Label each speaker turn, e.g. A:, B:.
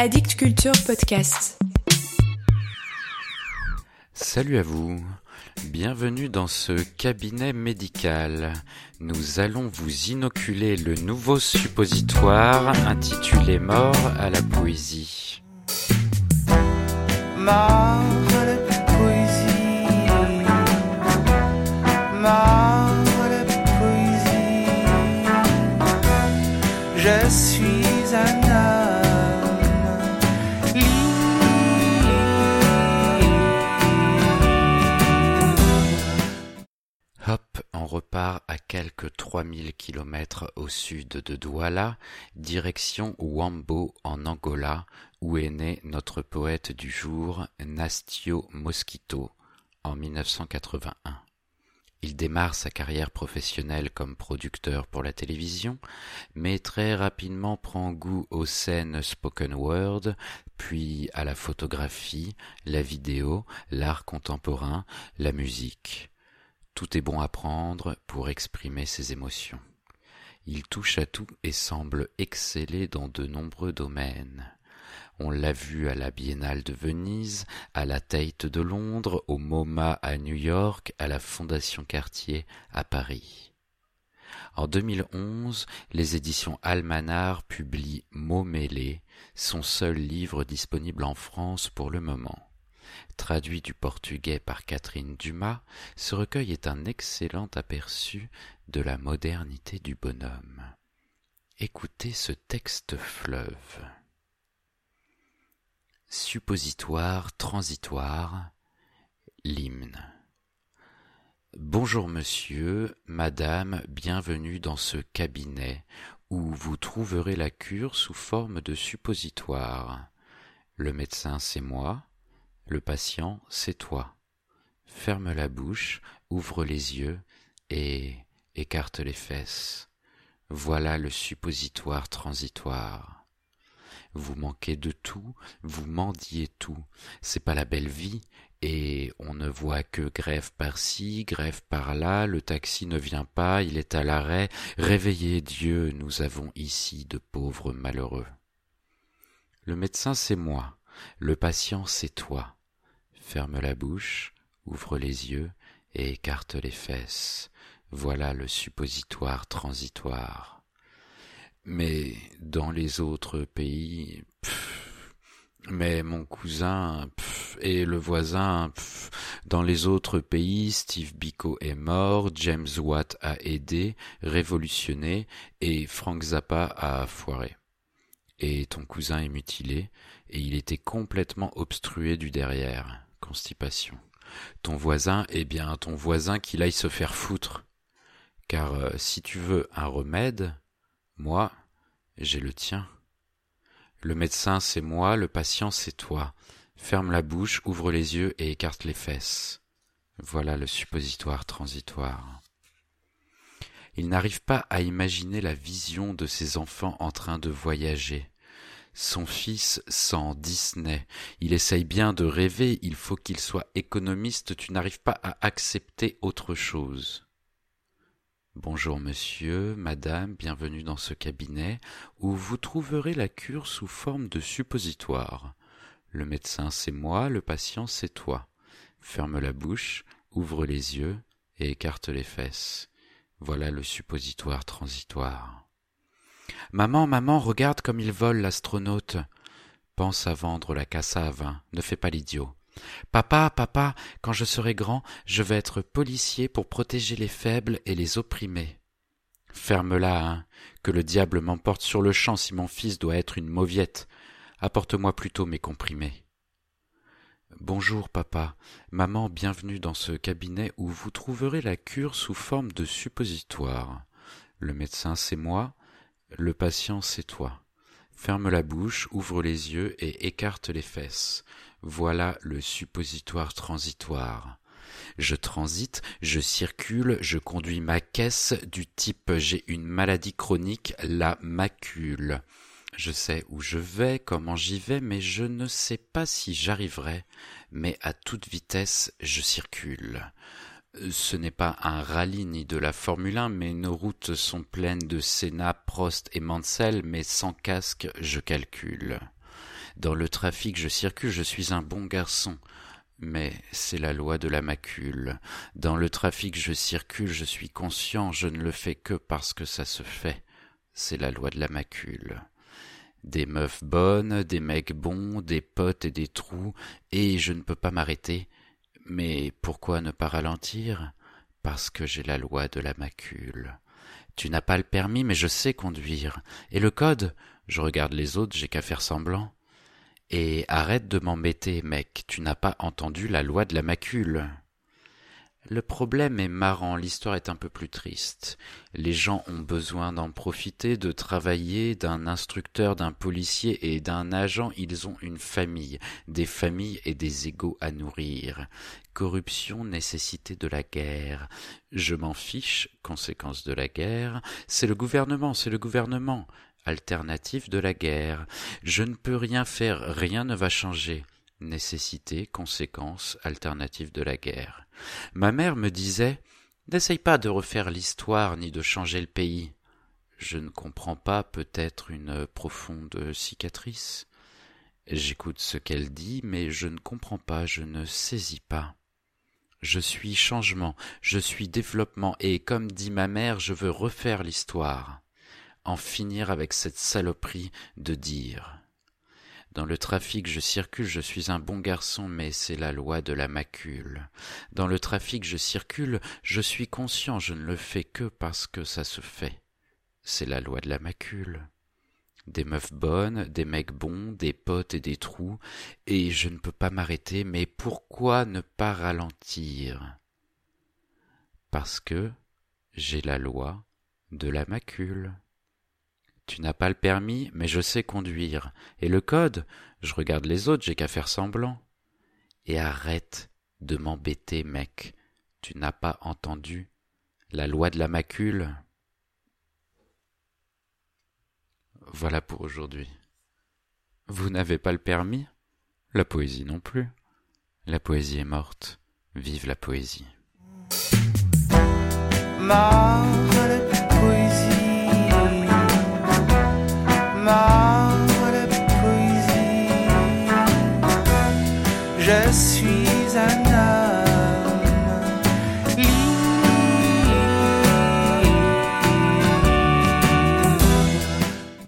A: Addict Culture Podcast.
B: Salut à vous. Bienvenue dans ce cabinet médical. Nous allons vous inoculer le nouveau suppositoire intitulé Mort à la poésie.
C: Mort à la poésie. Mort à la poésie. Je suis un
B: 3000 kilomètres au sud de Douala, direction Wambo en Angola, où est né notre poète du jour, Nastio Mosquito, en 1981. Il démarre sa carrière professionnelle comme producteur pour la télévision, mais très rapidement prend goût aux scènes spoken word, puis à la photographie, la vidéo, l'art contemporain, la musique. Tout est bon à prendre pour exprimer ses émotions. Il touche à tout et semble exceller dans de nombreux domaines. On l'a vu à la Biennale de Venise, à la Tate de Londres, au MoMA à New York, à la Fondation Cartier à Paris. En 2011, les éditions Almanar publient Mots son seul livre disponible en France pour le moment. Traduit du portugais par Catherine Dumas, ce recueil est un excellent aperçu de la modernité du bonhomme. Écoutez ce texte fleuve. Suppositoire transitoire, l'hymne. Bonjour monsieur, madame, bienvenue dans ce cabinet où vous trouverez la cure sous forme de suppositoire. Le médecin c'est moi, le patient c'est toi. Ferme la bouche, ouvre les yeux et écarte les fesses. Voilà le suppositoire transitoire. Vous manquez de tout, vous mendiez tout. C'est pas la belle vie, et on ne voit que grève par-ci, grève par-là, le taxi ne vient pas, il est à l'arrêt. Réveillez Dieu, nous avons ici de pauvres malheureux. Le médecin c'est moi, le patient c'est toi. Ferme la bouche, ouvre les yeux et écarte les fesses. Voilà le suppositoire transitoire. Mais dans les autres pays, pff, mais mon cousin pff, et le voisin, pff, dans les autres pays, Steve Biko est mort, James Watt a aidé, révolutionné, et Frank Zappa a foiré. Et ton cousin est mutilé, et il était complètement obstrué du derrière, constipation. Ton voisin, eh bien, ton voisin qu'il aille se faire foutre. Car euh, si tu veux un remède, moi, j'ai le tien. Le médecin, c'est moi, le patient, c'est toi. Ferme la bouche, ouvre les yeux et écarte les fesses. Voilà le suppositoire transitoire. Il n'arrive pas à imaginer la vision de ses enfants en train de voyager. Son fils sent Disney. Il essaye bien de rêver, il faut qu'il soit économiste, tu n'arrives pas à accepter autre chose. Bonjour monsieur, madame, bienvenue dans ce cabinet où vous trouverez la cure sous forme de suppositoire. Le médecin c'est moi, le patient c'est toi. Ferme la bouche, ouvre les yeux et écarte les fesses. Voilà le suppositoire transitoire. Maman, maman, regarde comme il vole l'astronaute. Pense à vendre la cassave, ne fais pas l'idiot. Papa, papa, quand je serai grand, je vais être policier pour protéger les faibles et les opprimés. Ferme-la, hein, que le diable m'emporte sur le champ si mon fils doit être une mauviette. Apporte-moi plutôt mes comprimés. Bonjour, papa. Maman, bienvenue dans ce cabinet où vous trouverez la cure sous forme de suppositoire. Le médecin, c'est moi. Le patient, c'est toi. Ferme la bouche, ouvre les yeux et écarte les fesses. Voilà le suppositoire transitoire. Je transite, je circule, je conduis ma caisse du type j'ai une maladie chronique, la macule. Je sais où je vais, comment j'y vais, mais je ne sais pas si j'arriverai, mais à toute vitesse je circule. Ce n'est pas un rallye ni de la Formule 1, mais nos routes sont pleines de Senna, Prost et Mansell, mais sans casque je calcule. Dans le trafic je circule, je suis un bon garçon. Mais c'est la loi de la macule. Dans le trafic je circule, je suis conscient, je ne le fais que parce que ça se fait. C'est la loi de la macule. Des meufs bonnes, des mecs bons, des potes et des trous, et je ne peux pas m'arrêter. Mais pourquoi ne pas ralentir? Parce que j'ai la loi de la macule. Tu n'as pas le permis, mais je sais conduire. Et le code? Je regarde les autres, j'ai qu'à faire semblant. Et arrête de m'embêter, mec, tu n'as pas entendu la loi de la macule. Le problème est marrant, l'histoire est un peu plus triste. Les gens ont besoin d'en profiter, de travailler, d'un instructeur, d'un policier et d'un agent, ils ont une famille, des familles et des égaux à nourrir. Corruption, nécessité de la guerre. Je m'en fiche, conséquence de la guerre. C'est le gouvernement, c'est le gouvernement alternative de la guerre. Je ne peux rien faire, rien ne va changer. Nécessité, conséquence, alternative de la guerre. Ma mère me disait N'essaye pas de refaire l'histoire ni de changer le pays. Je ne comprends pas peut-être une profonde cicatrice. J'écoute ce qu'elle dit, mais je ne comprends pas, je ne saisis pas. Je suis changement, je suis développement, et comme dit ma mère, je veux refaire l'histoire en finir avec cette saloperie de dire. Dans le trafic je circule, je suis un bon garçon, mais c'est la loi de la macule. Dans le trafic je circule, je suis conscient, je ne le fais que parce que ça se fait. C'est la loi de la macule. Des meufs bonnes, des mecs bons, des potes et des trous, et je ne peux pas m'arrêter, mais pourquoi ne pas ralentir? Parce que j'ai la loi de la macule. Tu n'as pas le permis, mais je sais conduire. Et le code? Je regarde les autres, j'ai qu'à faire semblant. Et arrête de m'embêter, mec. Tu n'as pas entendu la loi de la macule? Voilà pour aujourd'hui. Vous n'avez pas le permis? La poésie non plus. La poésie est morte. Vive la poésie.
C: Suis un